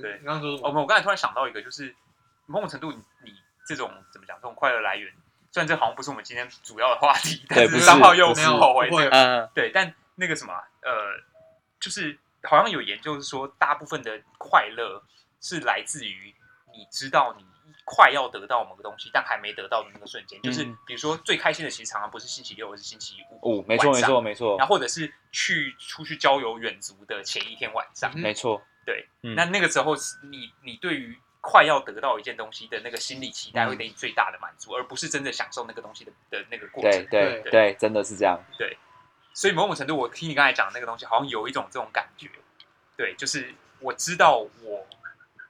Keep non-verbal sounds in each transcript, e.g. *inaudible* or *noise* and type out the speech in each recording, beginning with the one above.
对。你刚刚说什哦，我刚才突然想到一个，就是某种程度你，你这种怎么讲，这种快乐来源，虽然这好像不是我们今天主要的话题，但是对不是三号又不是对，但那个什么啊，呃，就是好像有研究是说，大部分的快乐是来自于你知道你快要得到某个东西，但还没得到的那个瞬间。就是嗯。比如说最开心的，其实常常不是星期六，而是星期五。哦，没错没错没错。然后或者是去出去郊游远足的前一天晚上，嗯没错，对，嗯那那个时候是你你对于快要得到一件东西的那个心理期待，嗯会给你最大的满足，而不是真的享受那个东西的的那个过对程。对对对，真的是这样。所以某种程度，我听你刚才讲的那个东西，好像有一种这种感觉。对，就是我知道我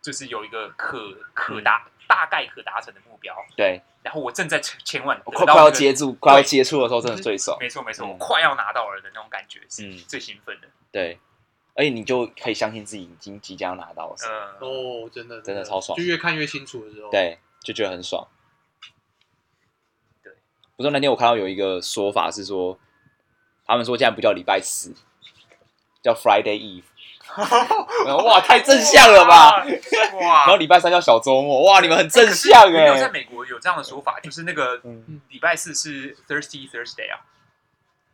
就是有一个可可达、大概可达成的目标，对，然后我正在前前往我快快要那个接住，快要接触的时候，真的最爽。没错没错，嗯我快要拿到了的那种感觉是嗯最兴奋的。对，而且你就可以相信自己已经即将拿到了什么，呃，哦，真的真的超爽就越看越清楚的时候。，对，就觉得很爽。对，不是那天我看到有一个说法是说，他们说现在不叫礼拜四，叫 Friday Eve。*laughs* 哇，太正向了吧！哇！然后礼拜三叫小周末，哇，你们很正向没有在哎。美国有这样的说法，就是那个嗯礼拜四是 Thirsty Thursday 啊，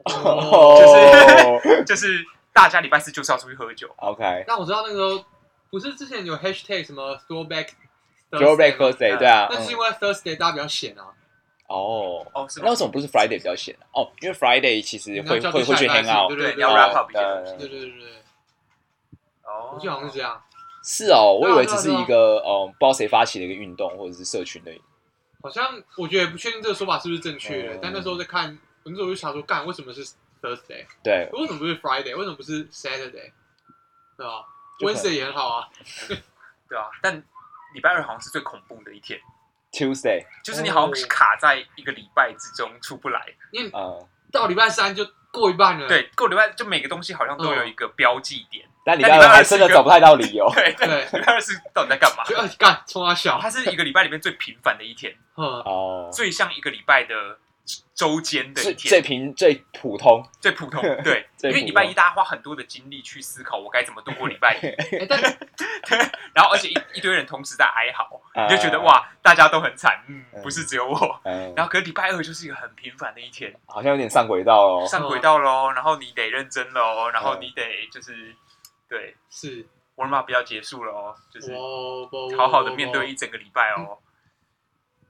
哦就是 *laughs* 就是大家礼拜四就是要出去喝酒。，OK，那我知道那个时候不是之前有 hashtag 什么 throwback Throwback Thursday 对啊，嗯。那是因为 Thursday 大家比较闲啊，哦，哦，是那为什么不是 Friday 比较闲呢？哦，因为 Friday 其实会会会去 hang out，对对对你要哦 wrap up 一些呃东西。对对对。对，哦。我记得好像是这样，是哦，我以为只是一个呃，不知道谁发起的一个运动或者是社群的，好像我觉得不确定这个说法是不是正确的嗯，但那时候在看，我那时候就想说，干为什么是 Thursday？对，为什么不是 Friday？为什么不是 Saturday？对吧就可能？Wednesday 也很好啊，*laughs* 对啊，但礼拜二好像是最恐怖的一天，Tuesday，就是你好像卡在一个礼拜之中出不来。因为嗯，到礼拜三就过一半了。对，过礼拜就每个东西好像都有一个标记点。但礼拜二真的找不太到理由。*laughs* 对对，礼拜二是到底在干嘛？干冲他小，它是一个礼拜里面最平凡的一天，嗯，哦，最像一个礼拜的周间的最一天，最平最普通，最普通。*laughs* 对，因为礼拜一大家花很多的精力去思考我该怎么度过礼拜。一，*laughs* 哎，但 *laughs* 然后而且一一堆人同时在哀嚎，啊。你就觉得，哇，大家都很惨，嗯，嗯。不是只有我。嗯，然后可是礼拜二就是一个很平凡的一天，好像有点上轨道哦。上轨道喽，然后你得认真喽，然后嗯你得就是对，是。我他妈不要结束了哦，就是好好的面对一整个礼拜哦。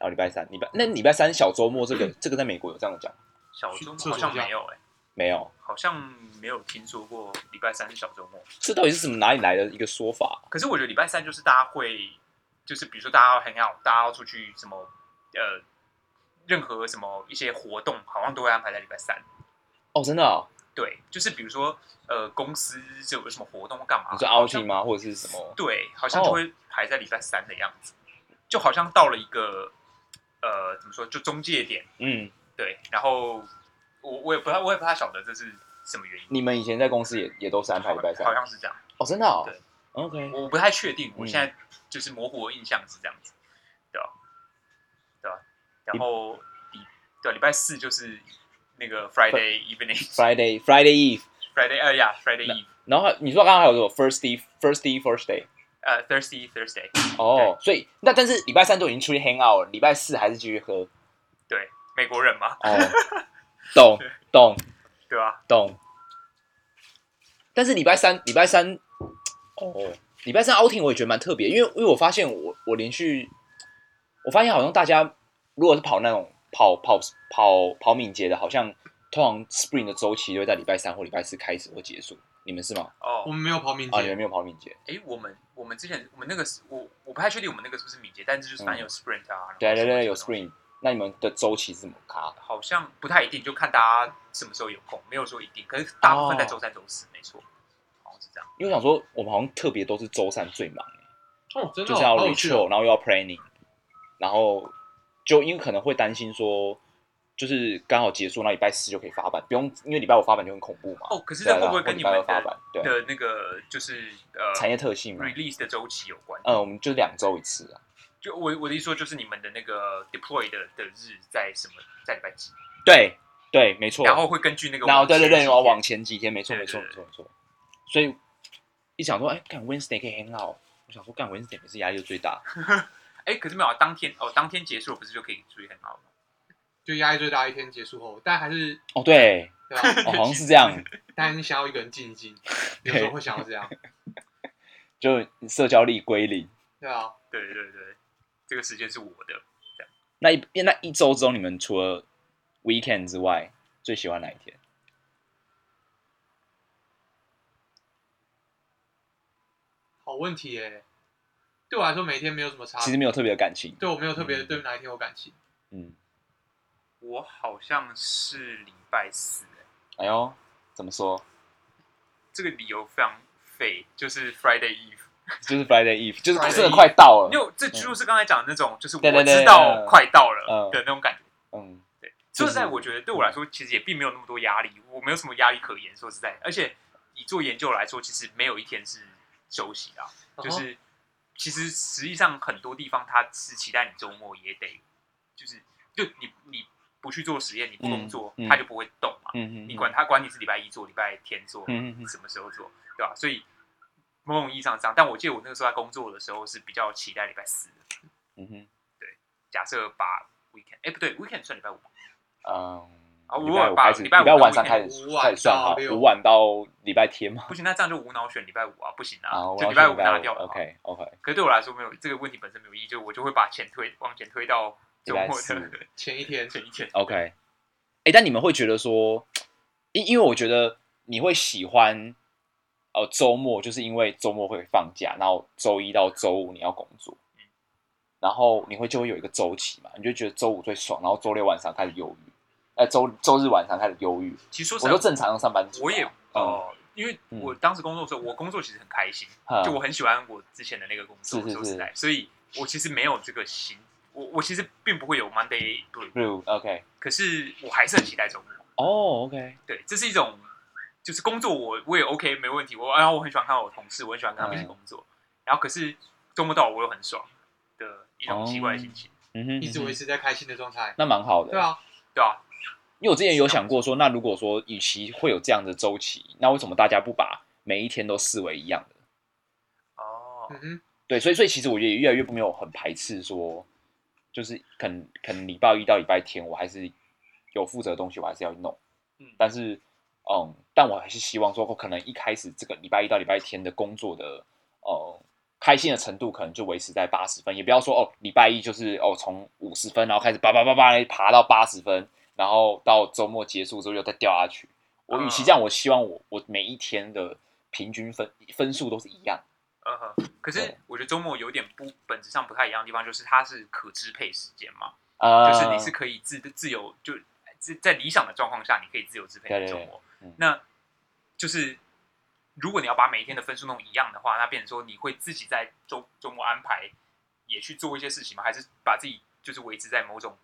然后礼拜三，礼拜那礼拜三小周末这个 *clears throat* 这个在美国有这样讲小周末好像没有哎、没有？好像没有听说过礼拜三是小周末。这到底是什么哪里来的一个说法？可是我觉得礼拜三就是大家会，就是比如说大家要 hang out，大家要出去什么呃，任何什么一些活动，好像都会安排在礼拜三。哦，真的哦？对，就是比如说呃，公司就有什么活动干嘛？你说 outing 吗？或者是什么？对，好像就会排在礼拜三的样子，就好像到了一个呃，怎么说，就中介点。嗯，对，然后我我也不太我也不太晓得这是什么原因，你们以前在公司也也都是安排礼拜三？好？像是这样，哦，真的哦。对。OK，我不太确定，我嗯。现在就是模糊的印象是这样子，对吧、对吧、然后礼对礼拜四就是那个 Friday evening *laughs* Friday Friday Eve，Friday 哎呀 Friday Eve 然后你说刚刚还有什么？First Day First Day First Day？呃 Thursday Thursday 哦，所以那但是礼拜三都已经出去 hang out 了，礼拜四还是继续喝。对美国人嘛，哦，懂 *laughs* 懂对吧、懂。但是礼拜三礼拜三，哦，礼拜三 outing 我也觉得蛮特别，因为因为我发现我我连续，我发现好像大家如果是跑那种跑跑跑跑敏捷的，好像通常 spring 的周期就会在礼拜三或礼拜四开始或结束。你们是吗？哦我，们没有跑敏啊，你们，没有跑敏捷？哎，我们我们之前我们那个是我我不太确定我们那个是不是敏捷，但是就是反正有 sprint 啊，对对对，有什么什么 spring。那你们的周期是怎么卡的？好像不太一定，就看大家什么时候有空，没有说一定，可是大部分在哦周三、周四，没错，好像是这样。因为我想说，我们好像特别都是周三最忙。哦，真的哦就是要好有趣 retro，哦然后又要 planning，然后就因为可能会担心说，就是刚好结束，那礼拜四就可以发版，不用因为礼拜五发版就很恐怖嘛。哦，可是这会不会跟你们发版？对，的那个就是呃产业特性嘛。release 的周期有关？嗯，我们就两周一次啊。就我我的意思说，就是你们的那个 deploy 的的日在什么在礼拜几？对对，没错。然后会根据那个然后对对对，往前几天我往前几天，没错没错没错没错。所以一想说，哎，干 Wednesday 可以 hang out，我想说，干 Wednesday 也是压力最大。*laughs* 哎，可是没有啊，当天哦，当天结束不是就可以注意很好吗？就压力最大一天结束后，但还是哦，对，对吧？哦，好像是这样，*laughs* 但你想要一个人静一静，有时候会想要这样，*laughs* 就社交力归零。*laughs* 对啊。对对对，这个时间是我的。那一那一周中，你们除了 weekend 之外，最喜欢哪一天？好问题耶，对我来说每一天没有什么差别，其实没有特别的感情。对我没有特别嗯对哪一天有感情。嗯，我好像是礼拜四，哎哎呦，怎么说？这个理由非常废，就是 Friday Eve。*laughs* 就是 Friday Eve，就是真的快到了。因为这就是刚才讲的那种，就是我知道快到了嗯的那种感觉。嗯，对，说实在，我觉得对我来说，其实也并没有那么多压力，我没有什么压力可言。说实在，而且以做研究来说，其实没有一天是休息的啊，哦就是其实实际上很多地方他是期待你周末也得，就是就你你不去做实验，你不工作，嗯嗯它就不会动嘛。你管它管你是礼拜一做，礼拜天做，什么时候做，对吧？所以某种意义上这样，但我记得我那个时候在工作的时候是比较期待礼拜四的。嗯哼，对假设把 weekend，哎，不对，weekend 算礼拜五吧。嗯，啊礼如果把拜五开始，礼拜五晚上开始五晚开始算好，到六五晚到礼拜天嘛。不行，那这样就无脑选礼拜五啊，不行啊，就礼拜五拿掉了。OK OK，可是对我来说没有这个问题本身没有意义，就我就会把钱推往前推到礼拜四的前一天，前一天。OK，哎、但你们会觉得说，因因为我觉得你会喜欢，呃，周末就是因为周末会放假，然后周一到周五你要工作，嗯然后你会就会有一个周期嘛，你就觉得周五最爽，然后周六晚上开始忧郁，呃，周周日晚上开始忧郁。其实说实正常上班族啊、我也嗯哦，因为我当时工作的时候，我工作其实很开心，嗯就我很喜欢我之前的那个工作，说实在，所以我其实没有这个心，我我其实并不会有 Monday Blue，Blue OK，可是我还是很期待周末。哦 OK，对，这是一种就是工作我我也 OK 没问题，我然后我很喜欢看到我同事，我很喜欢跟他们一起嗯。工作，然后可是周末到我又很爽的一种奇怪的心情，嗯哼，一直维持在开心的状态。那蛮好的，对啊，对啊，因为我之前有想过说，那如果说与其会有这样的周期，那为什么大家不把每一天都视为一样的？哦，嗯哼，对，所以所以其实我觉得越来越没有很排斥说，就是可能可能礼拜一到礼拜天我还是有负责的东西，我还是要弄，嗯但是嗯，但我还是希望说，我可能一开始这个礼拜一到礼拜天的工作的呃开心的程度可能就维持在八十分，也不要说哦礼拜一就是哦从五十分然后开始叭叭叭叭爬到八十分，然后到周末结束之后又再掉下去。我与其这样，我希望我我每一天的平均分分数都是一样。嗯哼，可是我觉得周末有点不本质上不太一样的地方，就是它是可支配时间嘛，呃，就是你是可以自自由就在在理想的状况下，你可以自由支配你的周对对末嗯。那就是如果你要把每一天的分数弄一样的话，那变成说你会自己在周周末安排也去做一些事情吗？还是把自己就是维持在某种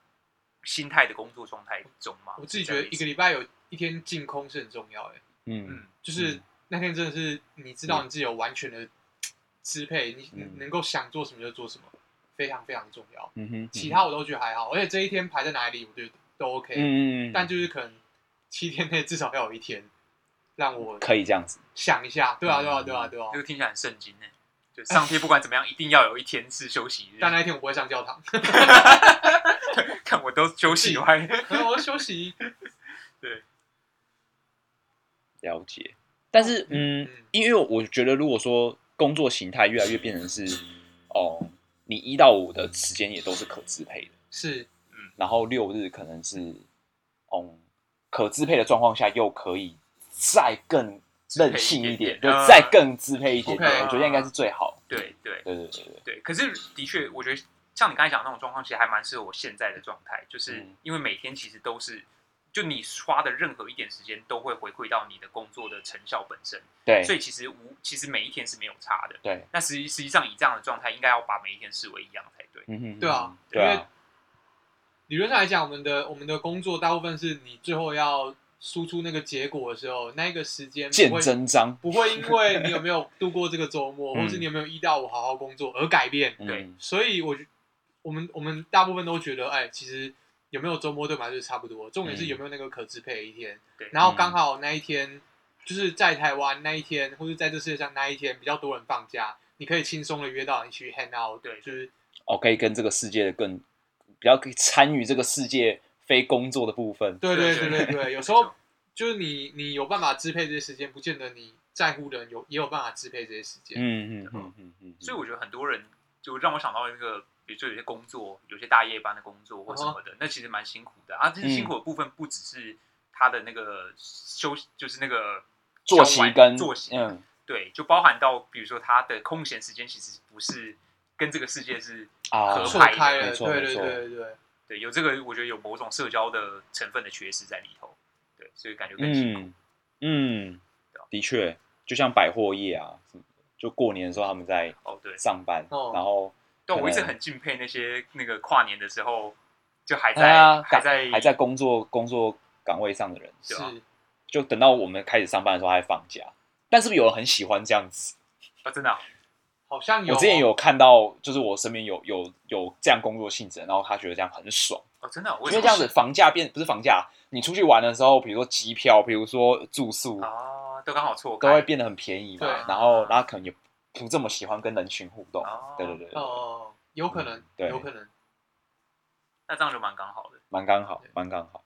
心态的工作状态中吗？我自己觉得一个礼拜有一天净空是很重要的，嗯嗯就是那天真的是你知道你自己有完全的支配，你嗯能够想做什么就做什么，非常非常重要。嗯哼，其他我都觉得还好，而且这一天排在哪里，我觉得都 OK。嗯嗯嗯，但就是可能七天内至少要有一天让我可以这样子。想一下，对啊，嗯对啊，对啊，对啊这。个听起来很圣经呢。就上天不管怎么样，一定要有一天是休息日。但那一天我不会上教堂 *laughs* *laughs* 看我都休息完，*laughs* 我要休息。对了解，但是嗯嗯，因为我觉得如果说工作形态越来越变成是哦，你一到五的时间也都是可支配的，是，嗯然后六日可能是嗯可支配的状况下，又可以再更任性一点，就再更支配一点点，我觉得应该是最好。对对。对对对对，对。可是的确，我觉得像你刚才讲那种状况，其实还蛮适合我现在的状态，就是嗯。因为每天其实都是，就你花的任何一点时间都会回馈到你的工作的成效本身，对所以其实无其实每一天是没有差的。对，那实际实际上以这样的状态，应该要把每一天视为一样才对。嗯哼，对啊对因为啊，理论上来讲，我们的我们的工作大部分是你最后要输出那个结果的时候，那个时间不见会真章，不会因为 *laughs* 你有没有度过这个周末，嗯或是你有没有一到五好好工作而改变。对嗯所以我觉我们我们大部分都觉得，哎，其实有没有周末对我们来说是差不多，重点是嗯有没有那个可支配的一天。对然后刚好那一天就是在台湾那一天，或者在这世界上那一天比较多人放假，你可以轻松的约到你去 hang out，对就是哦，可以跟这个世界的更比较可以参与这个世界非工作的部分。对对对对对对对，*laughs* 有时候就是你你有办法支配这些时间，不见得你在乎的人有也有办法支配这些时间。嗯嗯嗯嗯嗯，所以我觉得很多人就让我想到一个，比如说有些工作，有些大夜班的工作或什么的，那其实蛮辛苦的啊。这些辛苦的部分不只是他的那个休，就是那个作息跟作息，嗯对，就包含到比如说他的空闲时间其实不是跟这个世界是啊合错拍的错对对对对对，有这个，我觉得有某种社交的成分的缺失在里头，对，所以感觉更辛苦。嗯的确，就像百货业啊，什么的就过年的时候他们在哦，对，上班，哦然后对，我一直很敬佩那些那个跨年的时候就还哎在、啊还在还在工作工作岗位上的人，是就等到我们开始上班的时候还放假。但是不是有人很喜欢这样子？啊，真的啊、好像有我之前有看到，就是我身边有有有这样工作性质，然后他觉得这样很爽，哦，真的因为这样子房价变不是房价，你出去玩的时候，比如说机票，比如说住宿，啊，都刚好错开都会变得很便宜嘛。然后，然后可能也不这么喜欢跟人群互动哦。对对对，对哦，有可能嗯，对有可能，那这样就蛮刚好的。蛮刚好，蛮刚好。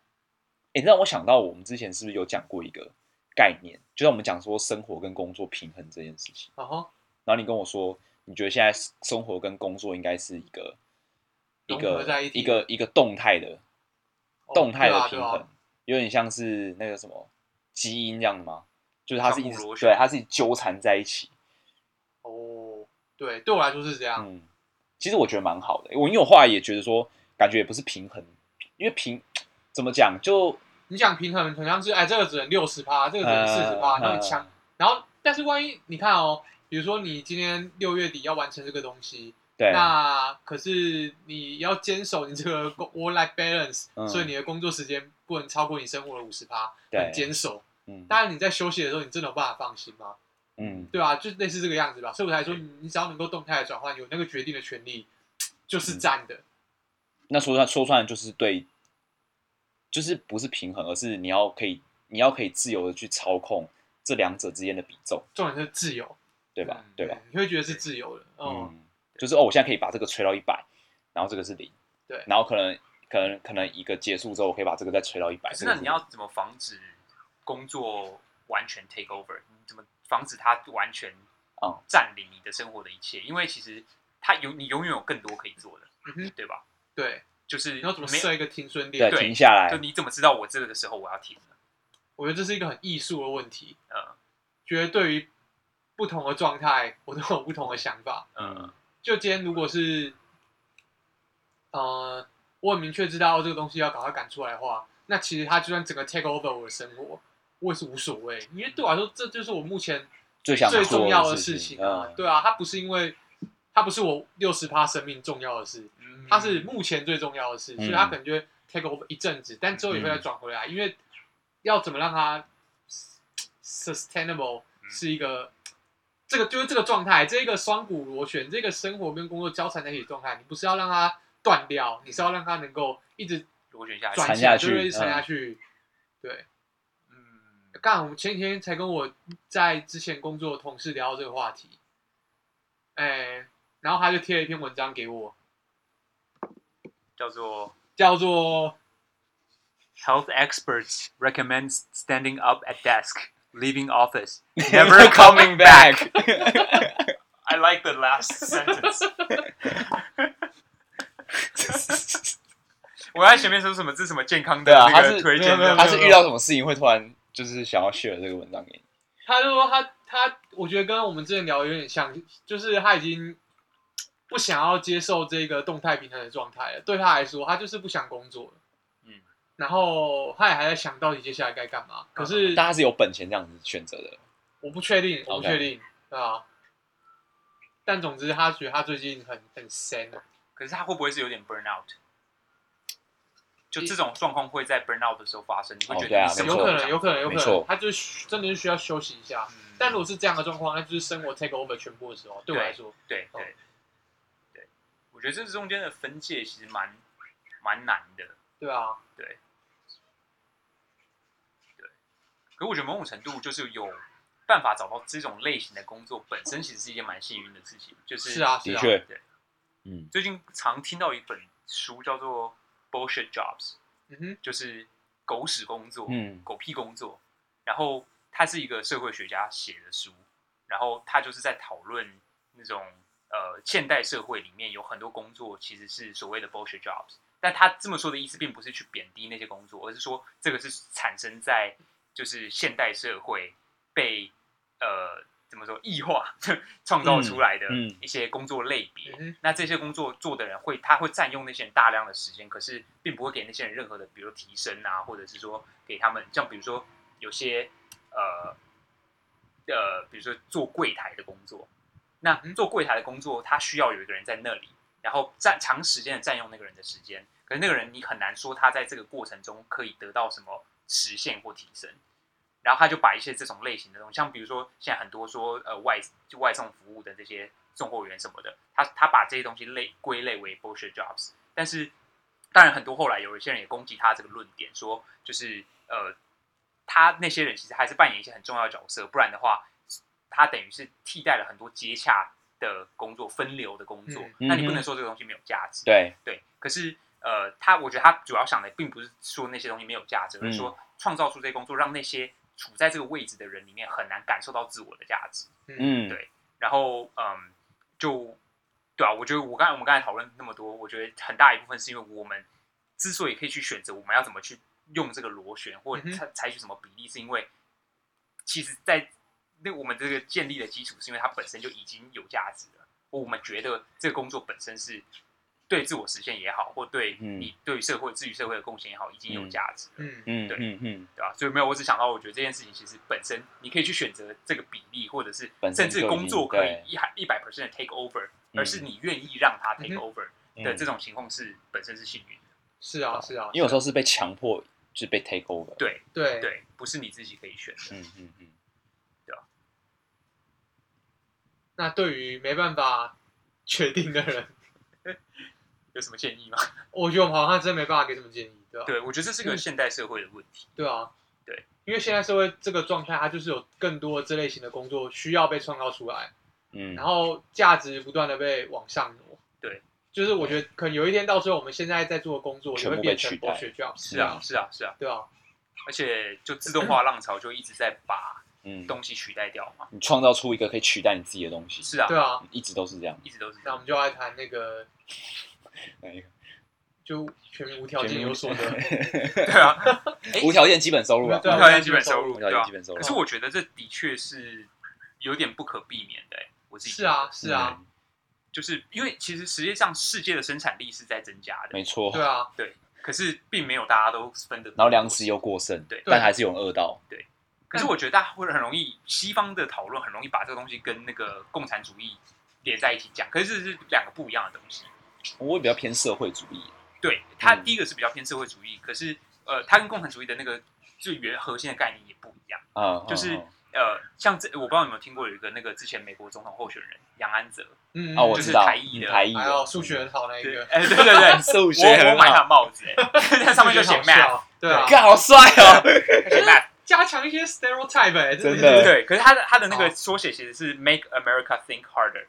哎，让我想到我们之前是不是有讲过一个概念，就像我们讲说生活跟工作平衡这件事情。然后然后你跟我说，你觉得现在生活跟工作应该是一个一个一一个一个动态的哦动态的平衡，有点像是那个什么基因这样吗？就是它是一对，它是纠缠在一起。哦，对，对我来说是这样，嗯，其实我觉得蛮好的。我因为我后来也觉得说，感觉也不是平衡，因为平怎么讲就你讲平衡，好像是哎，这个只能六十趴，这个只能四十趴，呃那你强，然后但是万一你看哦，比如说你今天六月底要完成这个东西，对那可是你要坚守你这个 work life balance，、嗯所以你的工作时间不能超过你生活的五十趴，对很坚守。嗯当然你在休息的时候，你真的有办法放心吗？嗯对啊，就类似这个样子吧。所以我才说，你只要能够动态的转换，有那个决定的权利，就是占的。那说穿说穿就是对，就是不是平衡，而是你要可以你要可以自由的去操控这两者之间的比重，重点是自由，对吧？对吧？？你会觉得是自由的。哦，嗯，就是哦，我现在可以把这个吹到一百，然后这个是零，对然后可能可能可能一个结束之后，我可以把这个再吹到一百。可是那你要怎么防止工作完全 take over？你怎么防止它完全嗯占领你的生活的一切？因为其实它有你永远有更多可以做的，嗯哼，对吧？对，就是你要怎么没设一个停损对点？对停下来就，你怎么知道我这个的时候我要停了？我觉得这是一个很艺术的问题。嗯觉得对于不同的状态，我都有不同的想法。嗯，就今天如果是，呃，我很明确知道这个东西要赶快赶出来的话，那其实它就算整个 take over 我的生活，我也是无所谓，因为对我来说，这就是我目前最想最重要的事情啊。嗯。对啊，它不是因为它不是我六十趴生命重要的事，嗯。它是目前最重要的事，所以它可能就会 take over 一阵子，但之后也会再转回来，因为要怎么让它 sustainable 嗯。是一个。这个就是这个状态，这个双股螺旋，这个生活跟工作交缠在一起状态，你不是要让它断掉，你是要让它能够一直螺旋下去，转下去对对，缠下嗯去。对，嗯，刚我们前几天才跟我在之前工作的同事聊到这个话题，哎，然后他就贴了一篇文章给我，叫做叫做 Health experts recommend standing up at desk, leaving office, Never coming back. I like the last sentence. 我在前面说什么？这是什么健康的对啊，那个他是推荐的他是遇到什么事情会突然就是想要 share 这个文章给你？他就说他他，我觉得跟我们之前聊的有点像，就是他已经不想要接受这个动态平衡的状态了。对他来说，他就是不想工作了。嗯，然后他也还在想到底接下来该干嘛。可是大家是有本钱这样子选择的。我不确定，我不确定，对啊。但总之，他觉得他最近很很 sad，可是他会不会是有点 burn out？就这种状况会在 burn out 的时候发生，你会觉哦啊得你什么没错有可能，有可能，有可能，他就是真的是需要休息一下。嗯但如果是这样的状况，那就是生活 take over 全部的时候，对我来说，哦对对对，我觉得这中间的分界其实蛮蛮难的。对啊，对对可是我觉得某种程度就是有办法找到这种类型的工作，本身其实是一件蛮幸运的事情。就是是啊，是啊，的确对，嗯最近常听到一本书叫做《Bullshit Jobs》，嗯哼，就是狗屎工作，嗯狗屁工作。然后他是一个社会学家写的书，然后他就是在讨论那种呃现代社会里面有很多工作其实是所谓的 bullshit jobs。但他这么说的意思，并不是去贬低那些工作，而是说这个是产生在就是现代社会被呃怎么说异化 *laughs* 创造出来的一些工作类别。那这些工作做的人会，他会占用那些人大量的时间，可是并不会给那些人任何的，比如提升啊，或者是说给他们，像比如说有些呃呃，比如说做柜台的工作，那嗯做柜台的工作，他需要有一个人在那里，然后占长时间的占用那个人的时间，可是那个人你很难说他在这个过程中可以得到什么实现或提升。然后他就把一些这种类型的东西，像比如说现在很多说呃外就外送服务的这些送货员什么的，他他把这些东西类归类为 bullshit jobs。但是当然很多后来有一些人也攻击他这个论点，说就是呃他那些人其实还是扮演一些很重要的角色，不然的话他等于是替代了很多接洽的工作、分流的工作，嗯那你不能说这个东西没有价值。对，对，可是呃，他我觉得他主要想的并不是说那些东西没有价值，而是说创造出这些工作，让那些处在这个位置的人里面很难感受到自我的价值。嗯对然后嗯，就对啊，我觉得我刚才我们刚才讨论那么多，我觉得很大一部分是因为我们之所以可以去选择我们要怎么去用这个螺旋，或采采取什么比例，是因为其实，在那我们这个建立的基础是因为它本身就已经有价值了，我们觉得这个工作本身是对自我实现也好，或对嗯。你对于社会至于社会的贡献也好，已经有价值了。嗯。嗯对嗯嗯，对吧？所以没有，我只想到，我觉得这件事情其实本身你可以去选择这个比例，或者是本身甚至工作可以对。一一百 percent 的 take over，嗯而是你愿意让他 take 嗯 over 嗯。的这种情况是本身是幸运的。是啊，是啊，因为有时候候是被强迫，就是被 take over。，对对。对，不是你自己可以选的。嗯嗯嗯，那对于没办法确定的人，有什么建议吗？*laughs* 我觉得我们好像真没办法给什么建议，对吧？对，我觉得这是个现代社会的问题。对啊，对，因为现在社会这个状态，它就是有更多的这类型的工作需要被创造出来，嗯，然后价值不断的被往上挪。对，就是我觉得可能有一天到时候，我们现在在做的工作也全部被会变成是啊，是啊，是啊，对啊，而且就自动化浪潮就一直在把嗯，东西取代掉嘛。你创造出一个可以取代你自己的东西，是啊，对啊，一直都是这样。一直都是这样。那我们就来谈那个哪一个就全民无条件有所得，*laughs* 对啊，*laughs* 无条件基本收入啊，无条件基本收入，无条件基？本收入。可是我觉得这的确是有点不可避免的、欸，我自己是啊，是啊，嗯，就是因为其实实际上世界的生产力是在增加的，没错。对啊对，可是并没有大家都分得。然后粮食又过剩，对但还是有人饿到。可是我觉得大家会很容易，西方的讨论很容易把这个东西跟那个共产主义连在一起讲，可是这是两个不一样的东西。我也比较偏社会主义，对，它嗯。第一个是比较偏社会主义，可是呃，他跟共产主义的那个最原核心的概念也不一样。啊，就是嗯呃，像这我不知道你有没有听过有一个那个之前美国总统候选人杨安泽，嗯，啊，我就是知道台艺的嗯台艺还有数学很好那一对，个，哎，对对对，*laughs* 数学我我很好，买他的帽子，哎，*laughs* 在上面就写 math，对好帅哦！*laughs* 写 math，加强一些 stereotype，哎真的。对，可是他的他的那个好。缩写其实是 Make America Think Harder，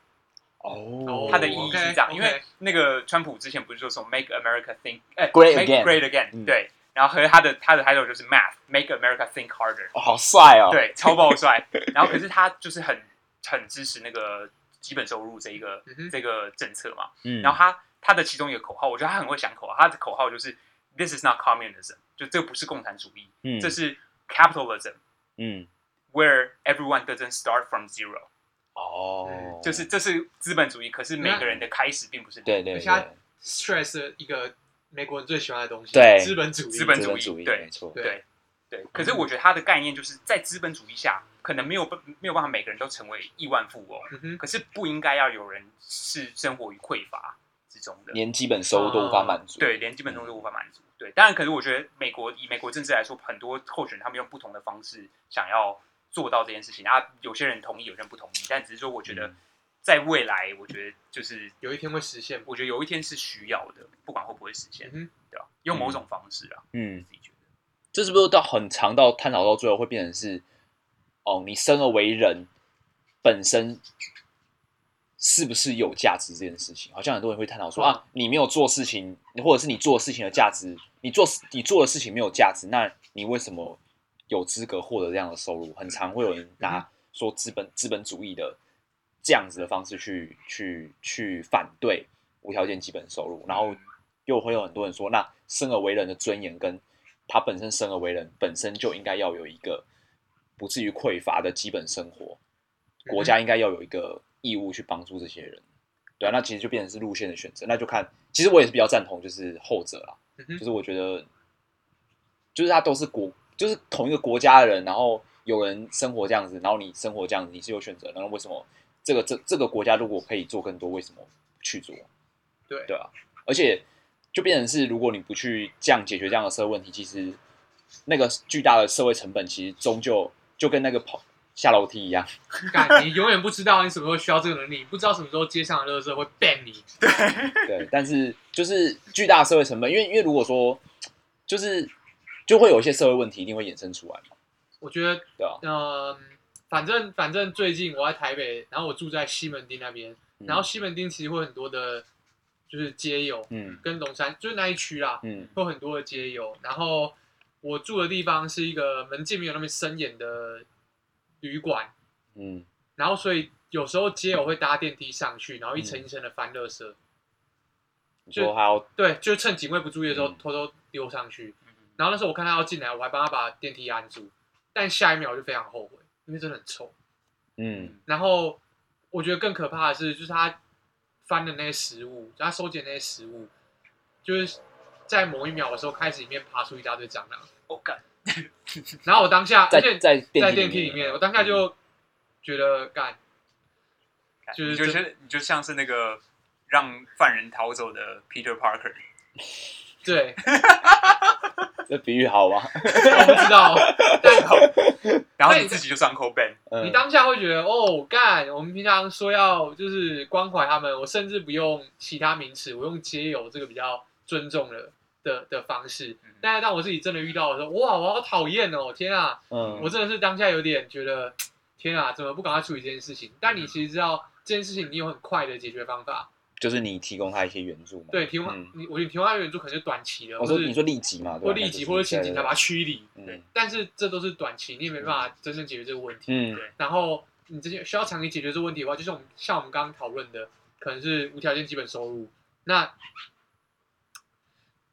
哦，它的意义是这样因为那个川普之前不是就说 Make America Think，哎 Great Make again Great Again，嗯对，然后和他的他的 title 就是 Math，Make America Think Harder，哦好帅哦！，对，超爆帅。然后可是他就是很很支持那个基本收入这一个这个政策嘛。嗯，然后他他的其中一个口号，我觉得他很会想口号，他的口号就是 This is not communism，就这不是共产主义，嗯这是 capitalism。嗯 Where everyone doesn't start from zero，、哦，就是这是资本主义，可是每个人的开始并不是零对对而且他对，stress 一个美国人最喜欢的东西，对资本主义，资本主义对没错，对对对。可是我觉得他的概念就是在资本主义下，可能没有办没有办法每个人都成为亿万富翁，嗯，可是不应该要有人是生活于匮乏之中的。连基本收入都无法满足。对，连基本收入都无法满足。对，当然，可是我觉得美国以美国政治来说，很多候选人他们用不同的方式想要做到这件事情啊。有些人同意，有些人不同意，但只是说，我觉得嗯在未来，我觉得就是有一天会实现。我觉得有一天是需要的，不管会不会实现，嗯对吧？用某种方式啊，嗯，自己觉得。这是不是到很长到探讨到最后会变成是哦，你生而为人本身是不是有价值这件事情，好像很多人会探讨说嗯啊，你没有做事情，或者是你做事情的价值，你做你做的事情没有价值，那你为什么有资格获得这样的收入？很常会有人拿说资本资本主义的这样子的方式去去去反对无条件基本收入，然后又会有很多人说，那生而为人的尊严跟他本身生而为人本身就应该要有一个不至于匮乏的基本生活，国家应该要有一个义务去帮助这些人。对啊，那其实就变成是路线的选择，那就看。其实我也是比较赞同，就是后者啦，就是我觉得，就是他都是国，就是同一个国家的人，然后有人生活这样子，然后你生活这样子，你是有选择的，然后为什么这个这这个国家如果可以做更多，为什么不去做？对对啊，而且就变成是，如果你不去这样解决这样的社会问题，其实那个巨大的社会成本，其实终究就跟那个跑下楼梯一样。*laughs* 干，你永远不知道你什么时候需要这个能力，不知道什么时候街上的垃圾会 ban 你。对，但是就是巨大的社会成本，因为因为如果说就是就会有一些社会问题一定会衍生出来嘛，我觉得，对啊，嗯、反正反正最近我在台北，然后我住在西门町那边，嗯。然后西门町其实会很多的，就是街友嗯。跟龙山就是那一区啦，嗯。会有很多的街友。然后我住的地方是一个门禁没有那么森严的旅馆，嗯。然后所以有时候街友会搭电梯上去，然后一层一层的翻垃圾。你说还要对，就趁警卫不注意的时候嗯。偷偷溜上去。嗯然后那时候我看他要进来，我还帮他把电梯按住，但下一秒我就非常后悔，因为真的很臭。嗯然后我觉得更可怕的是，就是他翻的那些食物，他收集的那些食物，就是在某一秒的时候开始里面爬出一大堆蟑螂。我干，然后我当下，在在在电电梯里面，我当下就觉得干，就是你就这是你就像是那个让犯人逃走的 Peter Parker，*laughs* 对，*laughs* 这比喻好吗？我不知道，*laughs* 但然后你自己就是 Uncle Ben，嗯你当下会觉得哦，干，我们平常说要就是关怀他们，我甚至不用其他名词，我用皆友这个比较尊重的的的方式。嗯但是当我自己真的遇到的时候，哇，我好讨厌哦！天啊，嗯我真的是当下有点觉得，天啊，怎么不赶快处理这件事情？但你其实知道这件事情，你有很快的解决方法，就是你提供他一些援助嘛。对，提供、嗯你，我觉得提供他援助可能是短期的，或是我说你说立即嘛，对或立即，或者请警察把他驱离。对但是这都是短期，你也没办法真正解决这个问题。嗯对然后你这些需要长期解决这个问题的话，就是我们像我们刚刚讨论的，可能是无条件基本收入，那 *sniffs*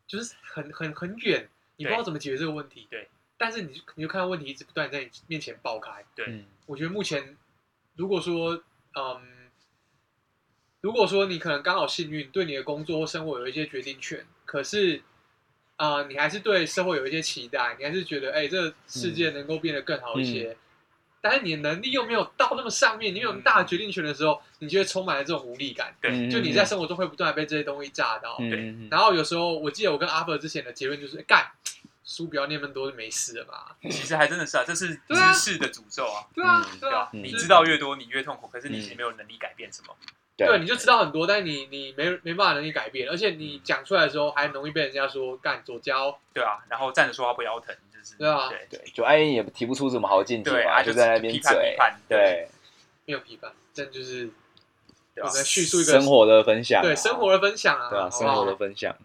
就是很很很远，你不知道怎么解决这个问题。对，但是你就你就看到问题一直不断在你面前爆开。对嗯我觉得目前如果说，嗯，如果说你可能刚好幸运，对你的工作或生活有一些决定权，可是。啊、你还是对社会有一些期待，你还是觉得，哎、这个世界能够变得更好一些。但是你的能力又没有到那么上面，你没有那么大的决定权的时候，你就会充满了这种无力感。对就你在生活中会不断的被这些东西炸到。嗯对嗯然后有时候我记得我跟阿伯之前的结论就是，干书不要念那么多就没事了嘛。*laughs* 其实还真的是啊，这是知识的诅咒啊，对啊，嗯对啊，嗯你知道越多，你越痛苦，可是你其实没有能力改变什么。对，你就知道很多，但是你你没没办法能力改变，而且你讲出来的时候还容易被人家说干左交。对啊，然后站着说话不腰疼，就是对啊对对，就哎也提不出什么好见解嘛，对啊，就在那边批判嘴批，判，对没有批判，但就是我？们叙述一个生活的分享啊，对生活的分享啊，对啊，生活的分享，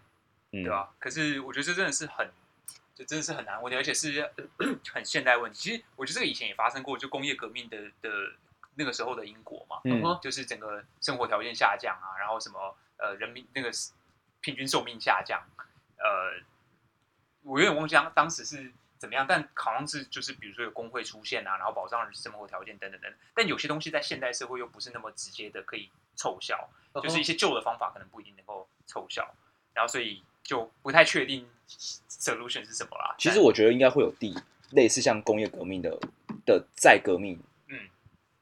嗯对吧？可是我觉得这真的是很，这真的是很难问题，而且是 *coughs* 很现代问题。其实我觉得这个以前也发生过，就工业革命的的那个时候的英国嘛，嗯嗯就是整个生活条件下降啊，然后什么呃人民那个平均寿命下降，呃，我有点忘记当当时是怎么样，但好像是就是比如说有工会出现啊，然后保障生活条件等等等等。但有些东西在现代社会又不是那么直接的可以凑效，嗯就是一些旧的方法可能不一定能够凑效，然后所以就不太确定 solution 是什么啦。其实我觉得应该会有第类似像工业革命的的再革命，嗯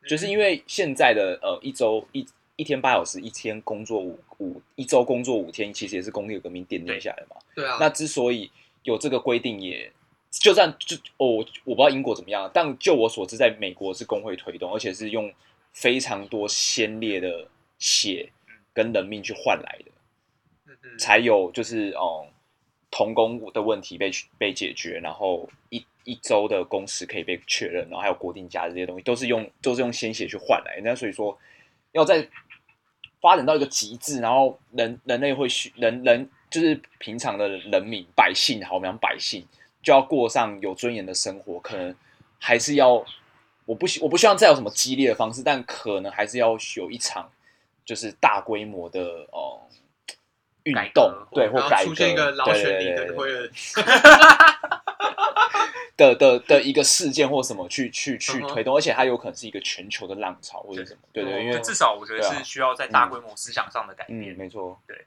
就是因为现在的呃一周一一天八小时，一天工作五五一周工作五天，其实也是工业革命奠定下来的嘛。对啊，那之所以有这个规定也，就算就哦，我我不知道英国怎么样，但就我所知，在美国是工会推动，而且是用非常多先烈的血跟人命去换来的，才有就是哦、童工的问题被被解决，然后一一周的工时可以被确认，然后还有国定假日这些东西，都是用都是用鲜血去换来。那所以说，要在发展到一个极致，然后人人类会需人人就是平常的人民百姓，好，我们讲百姓就要过上有尊严的生活，可能还是要我不希我不希望再有什么激烈的方式，但可能还是要有一场就是大规模的哦。运动对，或出现一个老 *laughs* 的，的的的一个事件或什么去去去推动，而且它有可能是一个全球的浪潮或者什么，对对，哦因为至少我觉得是需要在大规模思想上的改嗯，变。没错，对，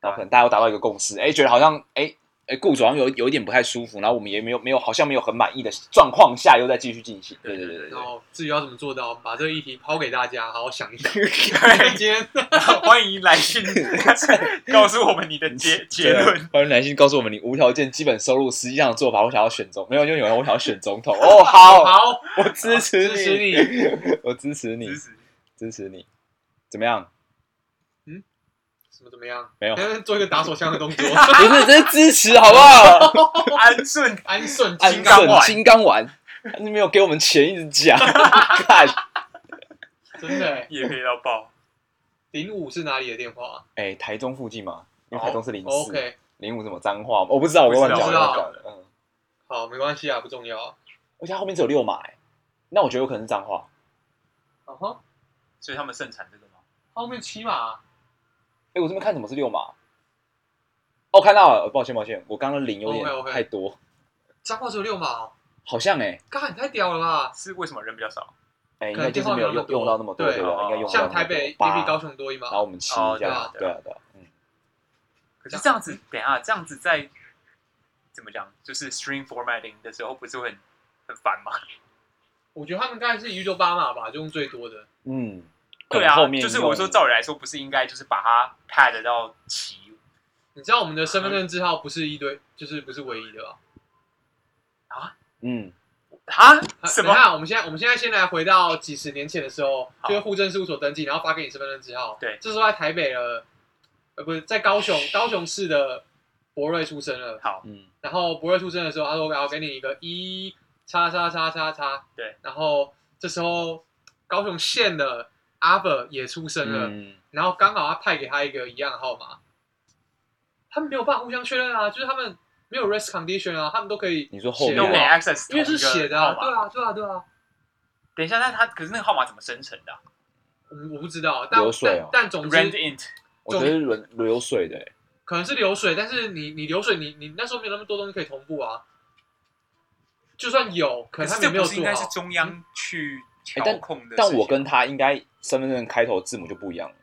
然后可能大家都达到一个共识，哎，觉得好像哎哎，雇主好像有有一点不太舒服，然后我们也没有没有好像没有很满意的状况下，又再继续进行，对对对对对然，后至于要怎么做到，我们把这个议题抛给大家，好好想一想。*laughs* 今天 *laughs* *laughs* 欢迎来信告诉我们你的结结论。啊欢迎来信告诉我们你无条件基本收入实际上的做法，我想要选总，没有就有人我想要选总统，哦，好，好，我支持支持你，我支持你支，持支持你，怎么样？什么怎么样？没有。做一个打手枪的动作，*laughs* 不是，这是支持，好不好？*laughs* 安顺。安顺安金顺刚丸。金刚丸，但是没有给我们钱，一直讲，*laughs* 看，真的欸。也可以到爆。零五是哪里的电话？哎，台中附近嘛，因为台中是零四，？OK，零五什么脏话，我不知道，我乱讲，不知道。我乱讲的，嗯，好，没关系啊，不重要。而且它后面只有六码，哎，那我觉得有可能是脏话，啊哈，所以他们盛产这个吗？后面七码，哎，我这边看什么是六码？哦，看到了，抱歉抱歉，我刚刚零有点 OK，OK 太多，彰化只有六码哦，好像哎，干你太屌了吧！是为什么人比较少？哎，应可能该就是没有用电话没有那么多用到那么多，对对吧？应该用不到像么多台北也八比高雄多一码然。后我们七哦这样，对啊对啊对啊，嗯。可是这样子，等一下这样子在怎么讲？就是 string formatting 的时候，不是会很很烦吗？我觉得他们大概是一律都八码吧，就用最多的。嗯，可对啊能后，面就是我说照理来说，不是应该就是把它 pad 到齐？你知道我们的身份证字号不是一堆，就是不是唯一的吧？嗯，啊？啊什么？等一下，我们现在我们现在先来回到几十年前的时候，就是户政事务所登记，然后发给你身份证字号。对这时候在台北了，呃，不是在高雄，高雄市的博瑞出生了。好，嗯，然后博瑞出生的时候，他说我要给你一个一叉叉叉叉叉。对。然后这时候高雄县的阿伯也出生了，嗯，然后刚好他派给他一个一样的号码，他们没有办法互相确认啊，就是他们没有 rest condition 啊，他们都可以你说后写都可以面因为是写的啊，对啊，对啊，对啊。等一下，那他可是那个号码怎么生成的啊我我不知道，但流水哦但但总？Rand 之 int 我觉得是流流水的，欸可能是流水，但是你你流水你你那时候没有那么多东西可以同步啊。就算有，可可是能他们也没有做这不是应该是。中央去调控的？但我跟他应该身份证开头字母就不一样了，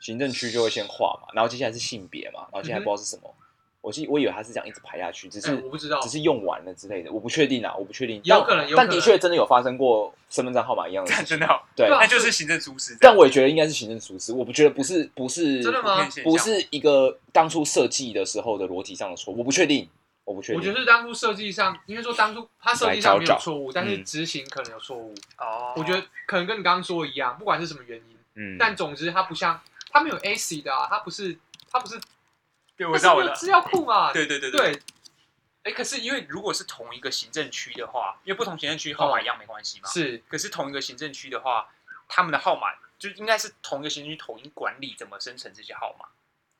行政区就会先画嘛，然后接下来是性别嘛，然后接下来不知道是什么，我记我以为他是这样一直排下去，只哎是我不知道。只，是用完了之类的，我不确定啊，我不确定，但有可能有可但的确真的有发生过身份证号码一样的事 *laughs* 情，真的哦，对那就是行政疏失。但我也觉得应该是行政疏失，我不觉得不是不是真的吗？不是一个当初设计的时候的逻辑上的错，我不确定，我不确定。我觉得是当初设计上，应该说当初他设计上没有错误，但是嗯执行可能有错误。哦，我觉得可能跟你刚刚说的一样，不管是什么原因，嗯，但总之它不像它没有 AC 的啊，它不是它不是，对，它我知道，我知道是没有资。料库嘛。对对对对，哎，可是因为如果是同一个行政区的话，因为不同行政区号码一样没关系嘛。是可是同一个行政区的话，他们的号码就应该是同一个行政区统一管理怎么生成这些号码，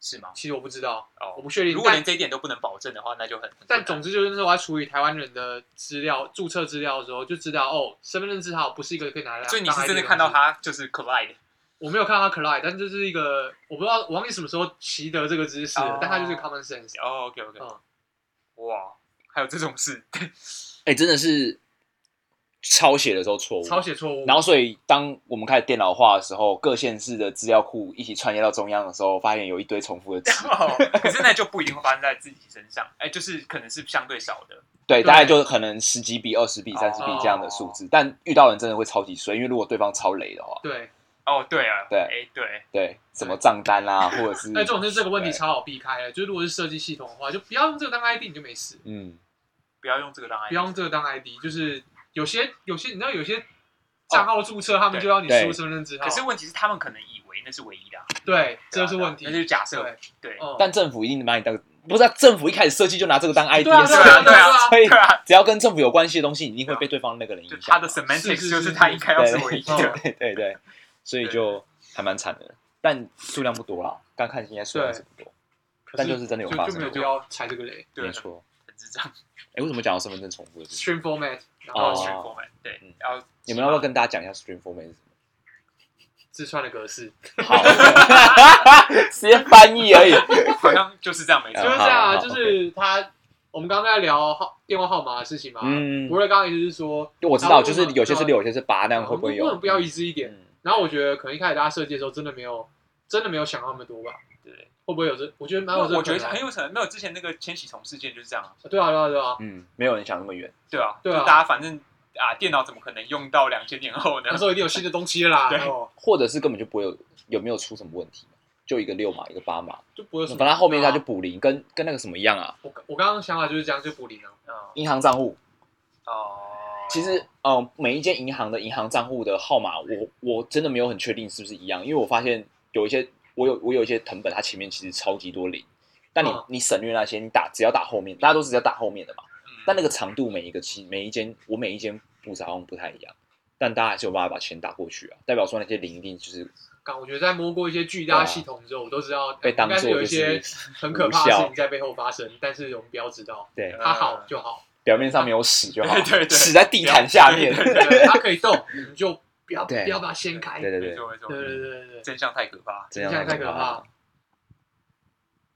是吗？其实我不知道，哦，我不确定。如果连这一点都不能保证的话，那就很。很但总之就是那时候我在处理台湾人的资料、注册资料的时候，就知道哦，身份证字号不是一个可以拿来。所以你是真的看到？他就是 collide 我没有看到他 collide，但这是一个我不知道，我忘记什么时候习得这个知识但他就是 common sense。哦，OK OK，嗯哇，还有这种事，*laughs* 哎、真的是抄写的时候错误，抄写错误，然后所以当我们开始电脑化的时候，各县市的资料库一起串接到中央的时候，发现有一堆重复的字，哦可是那就不一定会发生在自己身上，哎，就是可能是相对少的，对，大概就是可能十几笔、二十笔、哦三十笔这样的数字，但遇到人真的会超级衰，因为如果对方超雷的话，对，哦，对啊，对哎，对，对，什么账单啊，或者是，那这种是这个问题超好避开的，就是如果是设计系统的话，就不要用这个当 ID，你就没事。嗯，不要用这个当 ID，不要用这个当 ID，就是有些有些你知道有些账号注册，他们就要你输入身份证字号。可是问题是他们可能以为那是唯一的啊，对，这就是问题那。就是假设，对，但政府一定把你当不是啊政府一开始设计就拿这个当 ID，对啊对啊对啊 *laughs* 所以对啊，只要跟政府有关系的东西，你一定会被对方那个人影响。他的是 semantics 就是他应该要是唯一对的。对对对，所以就还蛮惨的，但数量不多啦。刚看应该数量是不多，但就是真的有发生就就没有必要踩这个雷。对没错。很智障。哎，为什么讲到身份证重复的事情？Stream format，然哦后 stream format 对嗯，然后你们要不要跟大家讲一下 Stream Format 是什字串的格式，么？好，*laughs* 直接翻译而已。好像就是这样没错就是。这样啊，就是他。我们刚刚在聊号电话号码的事情嘛，嗯博瑞刚刚意思是说，我知道，就是有些是六，有些是八，那样我会不会有？不要一致一点？嗯然后我觉得可能一开始大家设计的时候，真的没有，真的没有想到那么多吧？对，会不会有这？我觉得蛮有这个我觉得很有可能，没有之前那个千禧虫事件就是这样啊。对啊，对啊，对啊。嗯，没有人想那么远。对啊，对啊就大家反正啊，电脑怎么可能用到两千年后呢那？时候一定有新的东西啦，对或者是根本就不会有有没有出什么问题？就一个六码，一个八码，就不会有什么。反正后面他就补零，跟跟那个什么一样啊，我我刚刚想法就是这样，就补零了。嗯银行账户。哦，其实，嗯，每一间银行的银行账户的号码，我我真的没有很确定是不是一样，因为我发现有一些，我有我有一些藤本，它前面其实超级多零，但你、嗯。你省略那些，你打只要打后面，大家都是要打后面的嘛，嗯。但那个长度每一个期每一间我每一间步子好像不太一样，但大家还是有办法把钱打过去啊，代表说那些零一定就是刚我觉得在摸过一些巨大系统之后，我都知道被当应该是有一些很可怕的事情在背后发生，但是我们不要知道，对它好就好，表面上没有屎就好，*laughs* 对对对屎在地毯下面，对对对对，它可以动，你们就不要不对要把它掀开。对对对，没错没错对，对对对对，真相太可怕。这样这样太可怕了。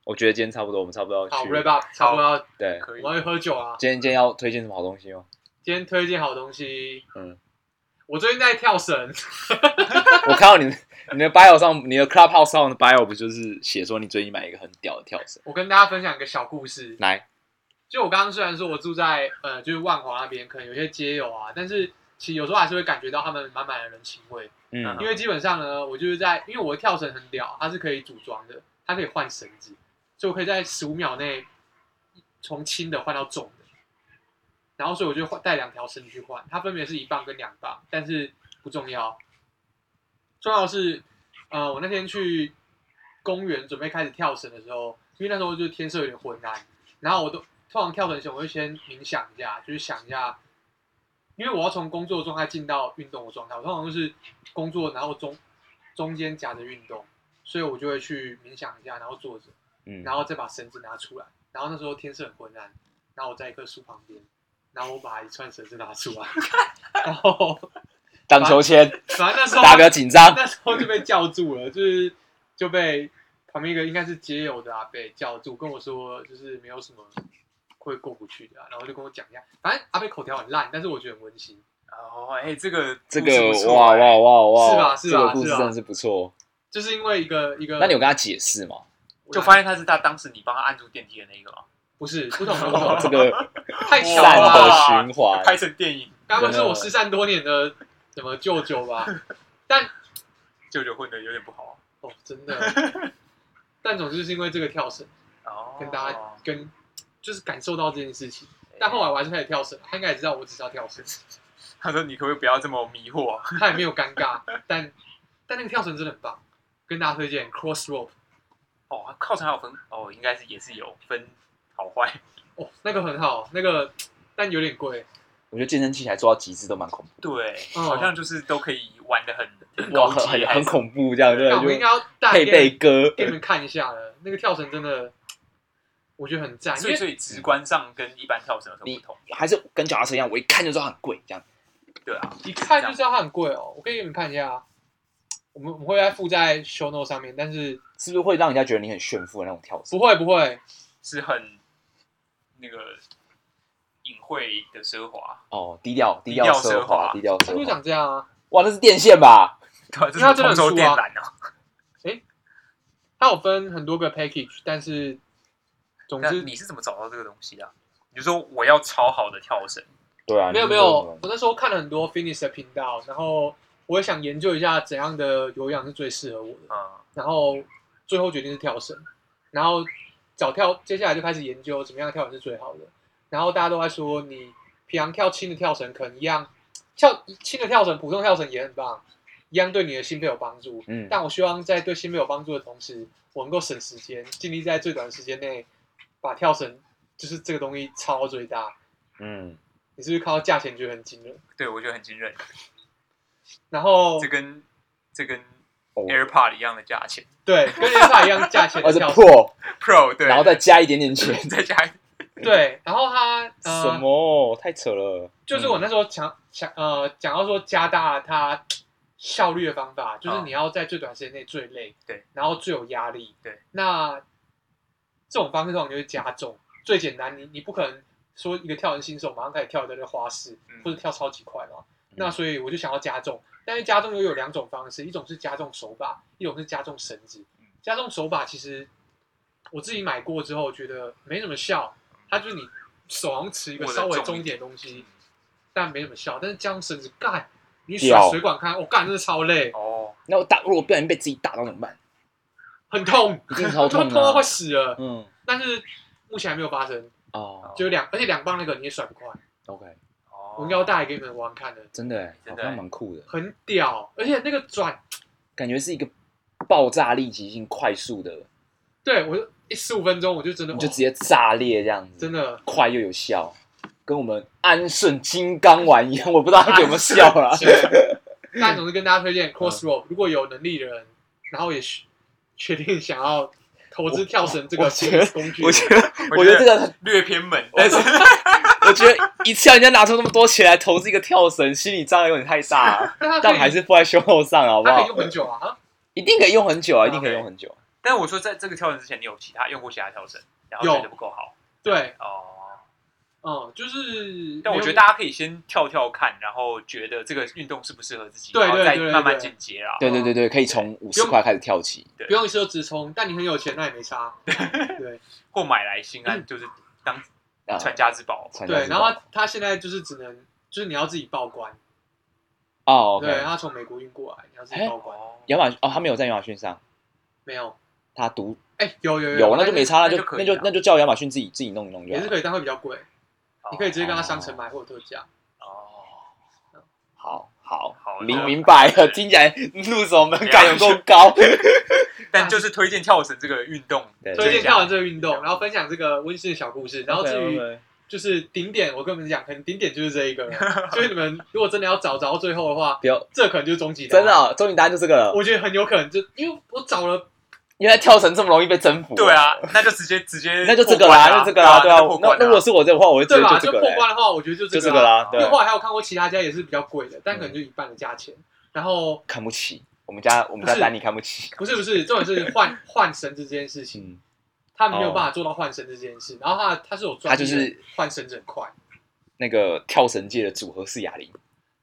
我觉得今天差不多，我们差不多要好去，wrap up，差不多要对，可以我，们要去喝酒啊。今天今天要推荐什么好东西吗？今天推荐好东西，嗯，我最近在跳绳，*laughs* 我看到你你的 bio 上，你的 Clubhouse 上的 bio 不就是写说你最近买一个很屌的跳绳？我跟大家分享一个小故事。来，就我刚刚虽然说我住在呃就是万华那边，可能有些街友啊，但是其实有时候还是会感觉到他们满满的人情味。嗯因为基本上呢，我就是在，因为我的跳绳很屌，它是可以组装的，它可以换绳子，所以我可以在十五秒内从轻的换到重的。然后所以我就换带两条绳子去换，它分别是一磅跟两磅，但是不重要。重要的是，呃，我那天去公园准备开始跳绳的时候，因为那时候就天色有点昏暗，然后我都通常跳绳前我会先冥想一下，就是想一下，因为我要从工作状态进到运动的状态，我通常都是工作，然后中中间夹着运动，所以我就会去冥想一下，然后坐着，嗯，然后再把绳子拿出来，然后那时候天色很昏暗，然后我在一棵树旁边，然后我把一串绳子拿出来，然后 *laughs* 荡秋千，反正那时候大家不要紧张。那时候就被叫住了，就是就被旁边一个应该是街友的阿贝叫住，跟我说就是没有什么会过不去的啊、然后就跟我讲一下，反正阿贝口条很烂，但是我觉得很温馨。哦，哎，这个这个哇哇哇哇，是吧是吧这个故事真的是不错。就是因为一个一个，那你有跟他解释吗？就发现他是他当时你帮他按住电梯的那个吗，不是不同不同，哦这个太巧善的了吧，循环，*laughs* 拍成电影，该不会是我失散多年的什么舅舅吧？*laughs* 但舅舅混的有点不好。哦，真的，但总之是因为这个跳绳，哦，跟大家跟就是感受到这件事情。但后来我还是开始跳绳，他应该也知道我只是要跳绳，*laughs* 他说你可不可以不要这么迷惑？他也没有尴尬，但但那个跳绳真的很棒，跟大家推荐 cross rope 哦，靠绳还有分哦，应该是也是有分好坏。哦，那个很好，那个但有点贵，我觉得健身器材做到极致都蛮恐怖，对，哦好像就是都可以玩的很高级，很恐怖这样，对那我应该就要带配给备歌，给你们看一下了，那个跳绳真的我觉得很赞，因为所以所以直观上跟一般跳绳有什么你不同？还是跟脚踏车一样，我一看就知道很贵，这样。对啊，一看就知道它很贵哦。我可以给你们看一下啊，我们我们会在附在 show note 上面，但是是不是会让人家觉得你很炫富的那种跳绳？不会不会，是很那个隐晦的奢华，哦，低调低低调奢奢华低调它就奢华。长这样啊。哇，那是电线吧？*laughs* 对啊，这因为它真的是通州很粗啊电缆啊。*laughs* 它有分很多个 package，但是总之那你是怎么找到这个东西的啊？你就说我要超好的跳绳，对啊，没有没有我那时候看了很多 fitness 的频道，然后我也想研究一下怎样的有氧是最适合我的，嗯，然后最后决定是跳绳，然后找跳，接下来就开始研究怎么样跳绳是最好的。然后大家都在说，你平常跳轻的跳绳可能一样，跳轻的跳绳、普通跳绳也很棒，一样对你的心肺有帮助。嗯，但我希望在对心肺有帮助的同时，我能够省时间，尽力在最短的时间内把跳绳就是这个东西超到最大，嗯，你是不是看到价钱觉得很惊人？对我觉得很惊人，然后这跟这跟哦。AirPod 一样的价钱。对，跟 AirPod 一样价钱哦是的跳绳，Pro，，Pro 对，然后再加一点点钱，*laughs* 再加一 *laughs* 对，然后它呃什么？太扯了。就是我那时候想想呃讲到说加大它效率的方法，就是哦。你要在最短时间内最累，对，然后最有压力，对。那这种方式通常就会加重，最简单，你你不可能说一个跳人新手马上开始跳一个花式，嗯。或者跳超级快嘛。嗯。那所以我就想要加重，但是加重又有两种方式，一种是加重手把，一种是加重绳子。嗯。加重手把其实我自己买过之后觉得没什么效，它就是你手上持一个稍微重一点的东西，但没什么效。但是加重绳子干，你屌。甩水管看，我、干真的超累，哦，那我打，如果不小心被自己打到怎么办？很痛，一定超痛痛痛到快啊！死了。嗯，但是目前还没有发生，哦。就两，而且两磅那个你也甩不快。，OK，哦我应该要带给你们玩看的，真的哎，真的好像蛮酷的，很屌，而且那个转，感觉是一个爆炸力极性快速的，对我一十五分钟我就真的就直接炸裂这样子，真的。快又有效，跟我们安顺金刚丸一样，我不知道它有没有效啊。但总是跟大家推荐 Crossroad，如果有能力的人，然后也确确定想要投资跳绳这个我觉得工具，我觉得，我觉得这个，略偏门，但是 *laughs* 我觉得一次要人家拿出那么多钱来投资一个跳绳，心理障碍有点太大了。但它可以还是附在胸口上，好不好它可以？用很久啊，啊一定可以用很久啊，一定可以用很久。但我说在这个跳绳之前，你有其他用过其他跳绳，然后有觉得不够好对，哦。嗯，就是，但我觉得大家可以先跳跳看，然后觉得这个运动适不适合自己，然后对对对对再慢慢对进阶啦。对对对对，可以从五十块开始跳起。不用一次就直冲，但你很有钱那也没差，*laughs* 对 *laughs* 或买来心安，就是当啊，传家之宝。对，传家之然后它它现在就是只能，就是你要自己报关，哦对，，OK，它从美国运过来，你要自己报关，哦，亚马逊哦，他没有在亚马逊上，没有，他独哎，有有有那就没差，那就那就可以啊那就那就叫亚马逊自己自己弄一弄就好也是可以，但会比较贵，你可以直接跟他商城哦买或者特价。哦，好好好明明白了，*laughs* 听起来入手门槛有够高。*laughs* 但就是推荐跳绳这个运动，对推荐跳绳这个运动，然后分享这个温馨的小故事，然后至于就是顶点，我跟你们讲，可能顶点就是这一个了。所以你们如果真的要找找到最后的话，这可能就是终极答案真的，哦，终极答案就这个了。我觉得很有可能就因为我找了，原来跳绳这么容易被征服。对，啊，那就直接直接 *laughs* 那就这个啦，就这个啦，对啊那那那如果是我这个话，我会直接？就就这个嘞，破关的话，我觉得就就这个啦。这个啦，对啊。因为后来还有看过其他家也是比较贵的，但可能就一半的价钱。然后看不起我们家，我们家丹尼看不起。不是不是，重点是换 *laughs* 换绳子这件事情，嗯，他们没有办法做到换绳子这件事。然后他他是有专他就是换绳子很快，那个跳绳界的组合是哑铃，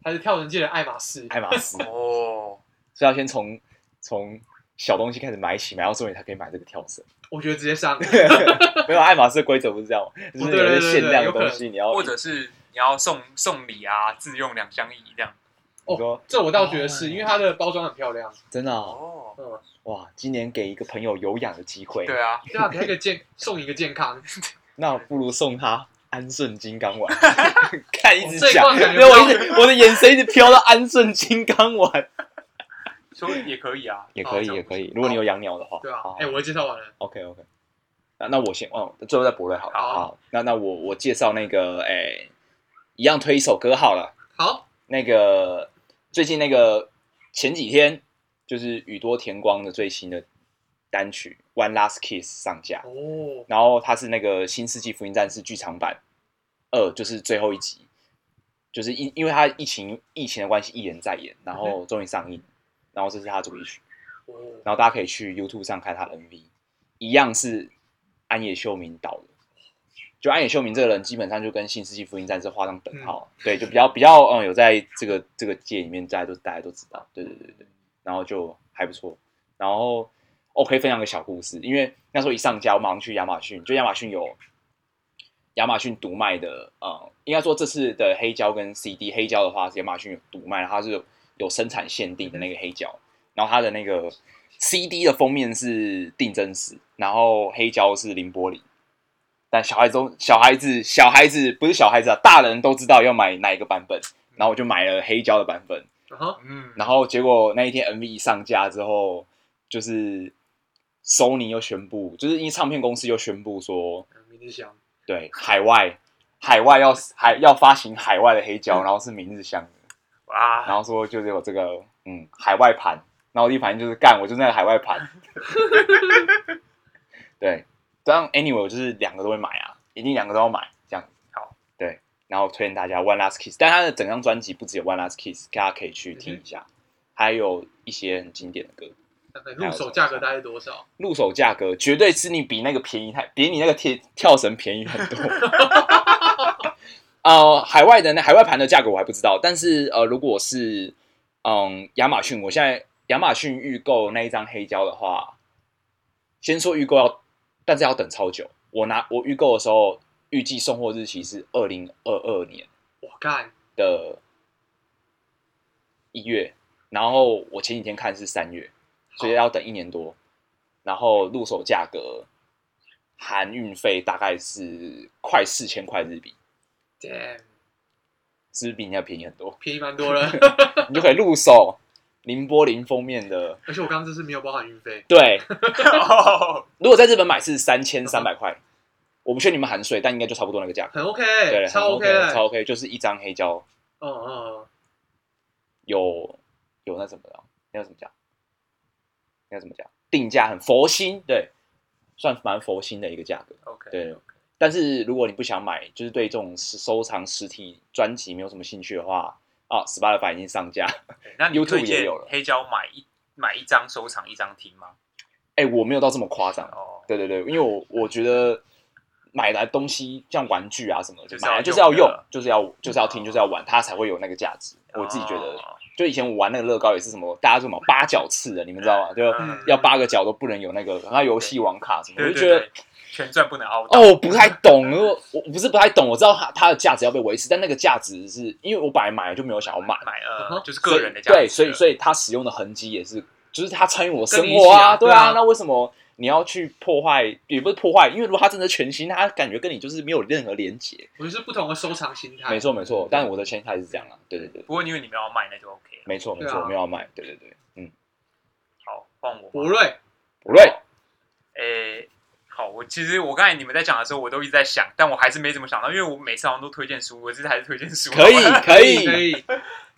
他是跳绳界的爱马仕。爱马仕，*laughs* 哦，所以要先从从小东西开始买起，买到重点才可以买这个跳绳。我觉得直接上 *laughs* *laughs* 没有爱马仕的规则不是这样吗，就是有一些限量的东西，你要或者是你要送送礼啊，自用两相宜这样。你说这我倒觉得哦。是因为它的包装很漂亮。真的哦。哇，今年给一个朋友有氧的机会，对啊，对啊，给他一个健，送一个健康。*laughs* 那不如送他安顺金刚丸，看一直讲，罐感觉没有我一直我的眼神一直飘到安顺金刚丸，说也可以啊，也可以也可以，如果你有养鸟的话，对啊哎，我的介绍完了。OK OK，那那我先哦，最后再博瑞好了。好。好，那那我我介绍那个哎，一样推一首歌好了。好，那个最近那个前几天就是宇多田光的最新的单曲《One Last Kiss》上架，哦，然后它是那个《新世纪福音战士》剧场版二，就是最后一集，就是因因为它疫情疫情的关系，一演再演，然后终于上映，然后这是他主题曲。哦，然后大家可以去 YouTube 上看他的 MV，一样是安野秀明导的。就安野秀明这个人，基本上就跟《新世纪福音战士》画上等号，*laughs* 对，就比较比较嗯有在这个这个界里面，大家都大家都知道，对对对对，然后就还不错。然后我可以分享个小故事，因为那时候一上架，我马上去亚马逊，就亚马逊有亚马逊独卖的，呃，应该说这次的黑胶跟 CD，黑胶的话是亚马逊有独卖，它是有有生产限定的那个黑胶，然后它的那个 CD 的封面是定真石，然后黑胶是凌波里。但小孩子都小孩子小孩子不是小孩子啊，大人都知道要买哪一个版本，然后我就买了黑胶的版本。然后嗯，然后结果那一天 MV 一上架之后，就是 Sony 又宣布，就是因为唱片公司又宣布说，嗯明日香，对海外海外要海要发行海外的黑胶，然后是明日香的，哇，然后说就是有这个嗯海外盘，然后我第一反应就是干，我就是那个海外盘。*laughs* 对，这样 anyway 我就是两个都会买啊，一定两个都要买这样。好，对，然后推荐大家 One Last Kiss，但他的整张专辑不只有 One Last Kiss，大家可以去听一下，还有一些很经典的歌。大概入手价格大概多少？入手价格绝对是你比那个便宜太，比你那个跳跳绳便宜很多。*laughs* 呃，海外的那海外盘的价格我还不知道，但是呃，如果是嗯亚马逊，我现在亚马逊预购那一张黑胶的话，先说预购要，但是要等超久。我拿我预购的时候，预计送货日期是二零二二年我干，的一月，然后我前几天看是三月，所以要等一年多。然后入手价格含运费大概是快四千块日币，damn，是不是比人家便宜很多？便宜蛮多了。*laughs* 你就可以入手林波林封面的。而且我刚刚这是没有包含运费，对，*laughs* 哦如果在日本买是三千三百块，我不确定你们含税，但应该就差不多那个价格。很 OK，对，超很 OK 超 OK，就是一张黑胶嗯嗯，有有那什么的？那要怎么讲？那要怎么讲？定价很佛心，对，算蛮佛心的一个价格。，OK，对，但是如果你不想买，就是对这种收藏实体专辑没有什么兴趣的话，啊，Spotify 已经上架。那 YouTube 也有了黑胶买一买一张收藏一张听吗？哎、我没有到这么夸张。哦，对对对，因为我我觉得买来东西像玩具啊什么的，就是买来要就是要用就是要就是要听，就是要玩，它才会有那个价值。我自己觉得，哦就以前我玩那个乐高也是什么，大家说什么八角刺的，你们知道吗？就嗯要八个角都不能有那个，然后游戏王卡什么，我就觉得对，全赚不能凹到。哦，我不太懂，我我不是不太懂，我知道它它的价值要被维持，但那个价值是因为我本来买了就没有想要买，买呃，就是个人的价值对，所以所以它使用的痕迹也是，就是它参与我生活啊，啊对啊那为什么你要去破坏？也不是破坏，因为如果它真的全新，它感觉跟你就是没有任何连接。我觉得是不同的收藏心态，没错没错，但我的心态是这样啊，对对对，不过因为你们要卖，那就 OK 了。没错没错，对啊没有要卖，对对对，嗯，好，换我吧。博瑞，不对，诶，好，我其实我刚才你们在讲的时候，我都一直在想，但我还是没怎么想到，因为我每次好像都推荐书，我这次还是推荐书。可以可以可，*laughs* 以，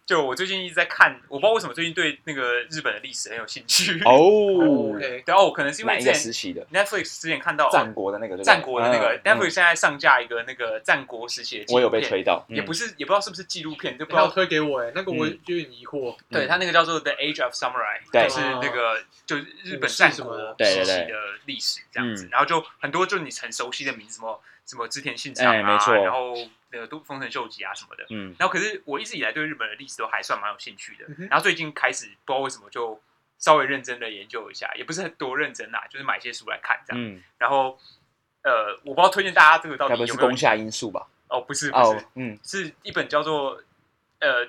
就我最近一直在看，我不知道为什么最近对那个日本的历史很有兴趣。哦。*laughs* 对哦，可能是因哪一个为之前时期的？Netflix 之前看到战国的那个战国的那个嗯 Netflix 现在上架一个那个战国时期的纪我有录片，被推到，嗯也不是也不知道是不是纪录片，就不知道。推给我哎，那个我有点疑惑，对，嗯。它那个叫做 The Age of Samurai，对。就是那个就是日本战国时期的历史这样子嗯。然后就很多就你很熟悉的名字，什么什么织田信长啊，哎没错。然后那个都丰臣秀吉啊什么的。嗯然后可是我一直以来对日本的历史都还算蛮有兴趣的嗯，然后最近开始不知道为什么就稍微认真的研究一下，也不是很多认真啦，就是买些书来看这样。嗯，然后呃，我不知道推荐大家这个到底有没有攻下因素吧？哦，不是不哦是，，嗯，是一本叫做呃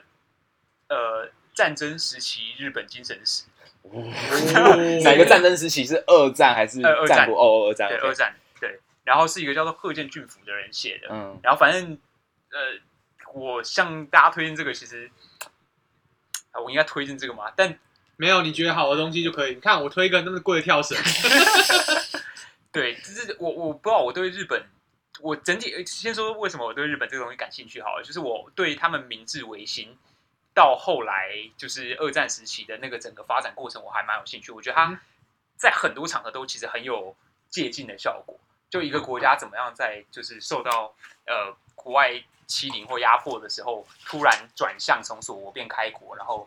呃战争时期日本精神史，*laughs* 哪个战争时期是二战还是呃二战战国？哦，二战对，二战对，然后是一个叫做贺见俊辅的人写的，嗯，然后反正呃，我向大家推荐这个，其实啊，我应该推荐这个嘛？但没有你觉得好的东西就可以。你看我推一个那么贵的跳绳，*laughs* *laughs* 对，就是我我不知道我对日本，我整体呃先说为什么我对日本这个东西感兴趣好了，就是我对他们明治维新到后来就是二战时期的那个整个发展过程，我还蛮有兴趣。我觉得嗯它在很多场合都其实很有借鉴的效果。就一个国家怎么样在就是受到呃国外欺凌或压迫的时候，突然转向从锁国变开国，然后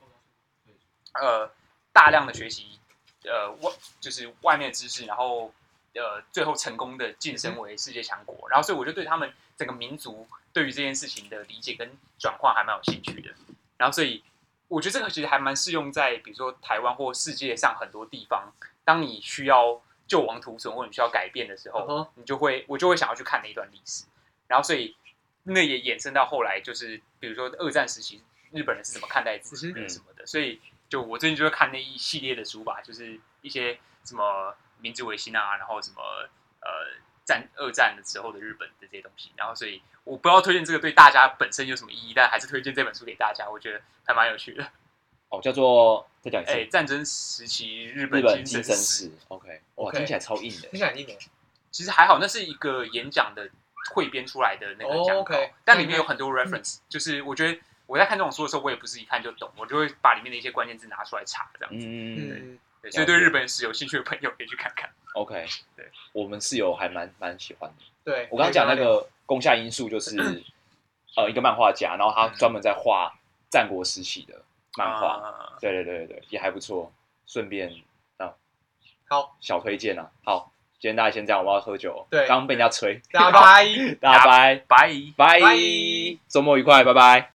呃大量的学习呃外就是外面的知识，然后呃最后成功的晋升为世界强国，然后所以我就对他们整个民族对于这件事情的理解跟转换还蛮有兴趣的，然后所以我觉得这个其实还蛮适用在比如说台湾或世界上很多地方，当你需要救亡图存或者你需要改变的时候你就会我就会想要去看那一段历史，然后所以那也衍生到后来就是比如说二战时期日本人是怎么看待自己的什么的，所以就我最近就会看那一系列的书吧，就是一些什么明治维新啊，然后什么呃战二战的时候的日本的这些东西，然后所以我不知道推荐这个对大家本身有什么意义，但还是推荐这本书给大家，我觉得还蛮有趣的。*laughs* 哦，叫做再讲一次，哎，战争时期日日本本精神史史。OK，哇听起来超硬的听。起来很硬的。其实还好，那是一个演讲的汇编出来的那个讲哦稿，OK 但里面有很多 reference，、就是我觉得我在看这种书的时候，我也不是一看就懂，我就会把里面的一些关键字拿出来查，这样子。嗯嗯，对，所以对日本史有兴趣的朋友可以去看看。，OK，对，我们室友还蛮蛮喜欢的。对。我刚刚讲那个宫下因素，就是呃一个漫画家，然后他专门在画战国时期的漫画。啊对对对对对，也还不错。顺便啊，好，小推荐啊。好，今天大家先这样，我要喝酒。对刚刚被人家催，大家拜。*laughs* 大家拜拜。拜拜，周末愉快，拜拜。